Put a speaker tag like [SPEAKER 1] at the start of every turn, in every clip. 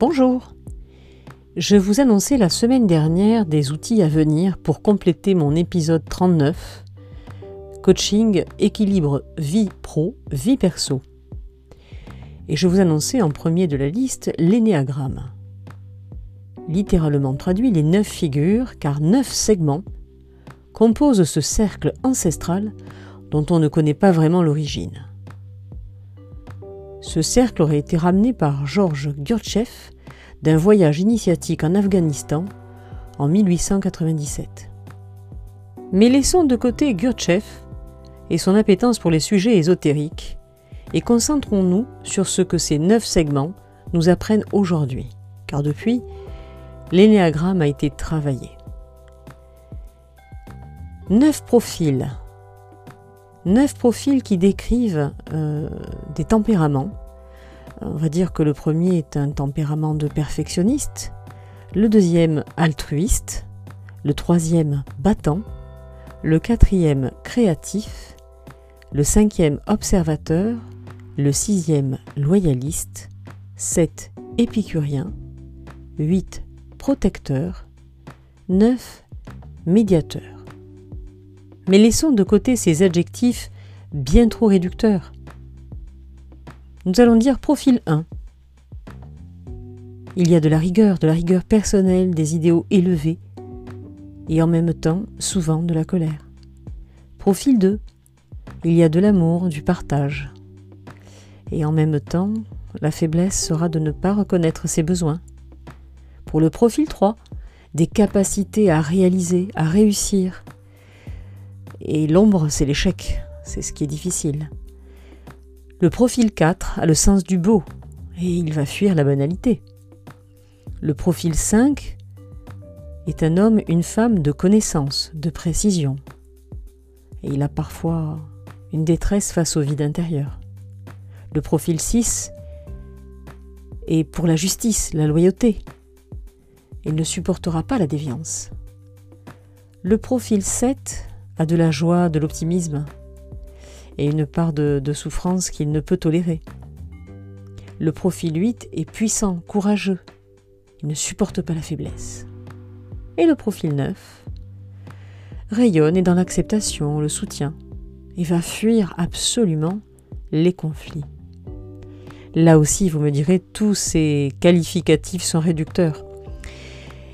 [SPEAKER 1] Bonjour Je vous annonçais la semaine dernière des outils à venir pour compléter mon épisode 39 Coaching, équilibre, vie pro, vie perso. Et je vous annonçais en premier de la liste l'énéagramme. Littéralement traduit les neuf figures, car neuf segments composent ce cercle ancestral dont on ne connaît pas vraiment l'origine. Ce cercle aurait été ramené par Georges Gurdjieff d'un voyage initiatique en Afghanistan en 1897. Mais laissons de côté Gurdjieff et son appétence pour les sujets ésotériques et concentrons-nous sur ce que ces neuf segments nous apprennent aujourd'hui, car depuis, l'énéagramme a été travaillé. Neuf profils neuf profils qui décrivent euh, des tempéraments. On va dire que le premier est un tempérament de perfectionniste, le deuxième altruiste, le troisième battant, le quatrième créatif, le cinquième observateur, le sixième loyaliste, sept épicurien, huit protecteur, neuf médiateur. Mais laissons de côté ces adjectifs bien trop réducteurs. Nous allons dire profil 1. Il y a de la rigueur, de la rigueur personnelle, des idéaux élevés, et en même temps souvent de la colère. Profil 2. Il y a de l'amour, du partage, et en même temps la faiblesse sera de ne pas reconnaître ses besoins. Pour le profil 3, des capacités à réaliser, à réussir, et l'ombre, c'est l'échec, c'est ce qui est difficile. Le profil 4 a le sens du beau, et il va fuir la banalité. Le profil 5 est un homme, une femme de connaissance, de précision. Et il a parfois une détresse face au vide intérieur. Le profil 6 est pour la justice, la loyauté. Il ne supportera pas la déviance. Le profil 7 a de la joie, de l'optimisme et une part de, souffrance qu'il ne peut tolérer. Le profil 8 est puissant, courageux. Il ne supporte pas la faiblesse. Et le profil 9 rayonne et dans l'acceptation, le soutien, et va fuir absolument les conflits. Là aussi, vous me direz, tous ces qualificatifs sont réducteurs.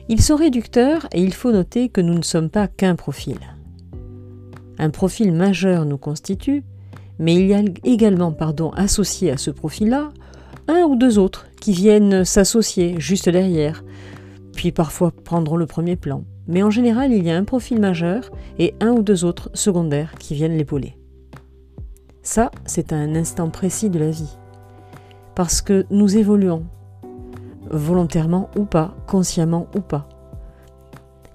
[SPEAKER 1] Ils sont réducteurs et il faut noter que nous ne sommes pas qu'un profil. Un profil majeur nous constitue, mais il y a également pardon, associé à ce profil-là un ou deux autres qui viennent s'associer juste derrière, puis parfois prendront le premier plan. Mais en général, il y a un profil majeur et un ou deux autres secondaires qui viennent l'épauler. Ça, c'est un instant précis de la vie. Parce que nous évoluons, volontairement ou pas, consciemment ou pas.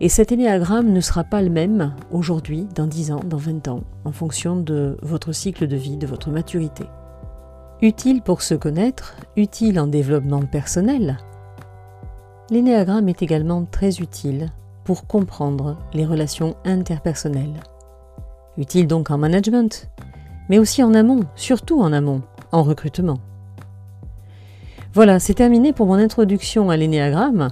[SPEAKER 1] Et cet énéagramme ne sera pas le même aujourd'hui, dans 10 ans, dans 20 ans, en fonction de votre cycle de vie, de votre maturité. Utile pour se connaître, utile en développement personnel, l'énéagramme est également très utile pour comprendre les relations interpersonnelles. Utile donc en management, mais aussi en amont, surtout en amont, en recrutement. Voilà, c'est terminé pour mon introduction à l'énéagramme.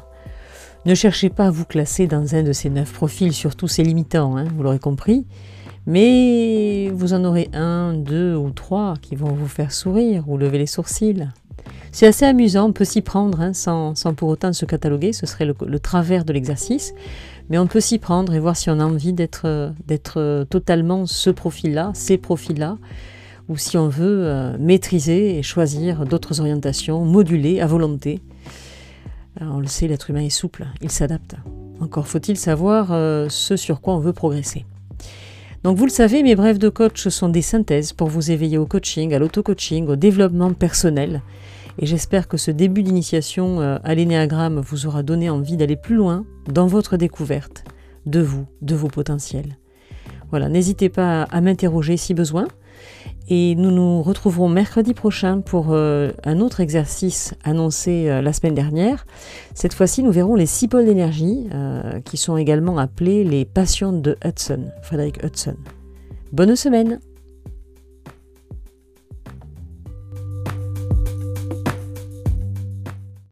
[SPEAKER 1] Ne cherchez pas à vous classer dans un de ces neuf profils, surtout c'est limitant, hein, vous l'aurez compris. Mais vous en aurez un, deux ou trois qui vont vous faire sourire ou lever les sourcils. C'est assez amusant, on peut s'y prendre hein, sans, pour autant se cataloguer, ce serait le, travers de l'exercice. Mais on peut s'y prendre et voir si on a envie d'être totalement ce profil-là, ces profils-là, ou si on veut euh, maîtriser et choisir d'autres orientations, moduler à volonté on le sait, l'être humain est souple, il s'adapte. Encore faut-il savoir euh, ce sur quoi on veut progresser. Donc vous le savez, mes brèves de coach sont des synthèses pour vous éveiller au coaching, à l'auto-coaching, au développement personnel. Et j'espère que ce début d'initiation euh, à l'énéagramme vous aura donné envie d'aller plus loin dans votre découverte de vous, de vos potentiels. Voilà, n'hésitez pas à m'interroger si besoin. Et nous nous retrouverons mercredi prochain pour euh, un autre exercice annoncé euh, la semaine dernière. Cette fois-ci, nous verrons les six pôles d'énergie, euh, qui sont également appelés les passions de Hudson, Frédéric Hudson. Bonne semaine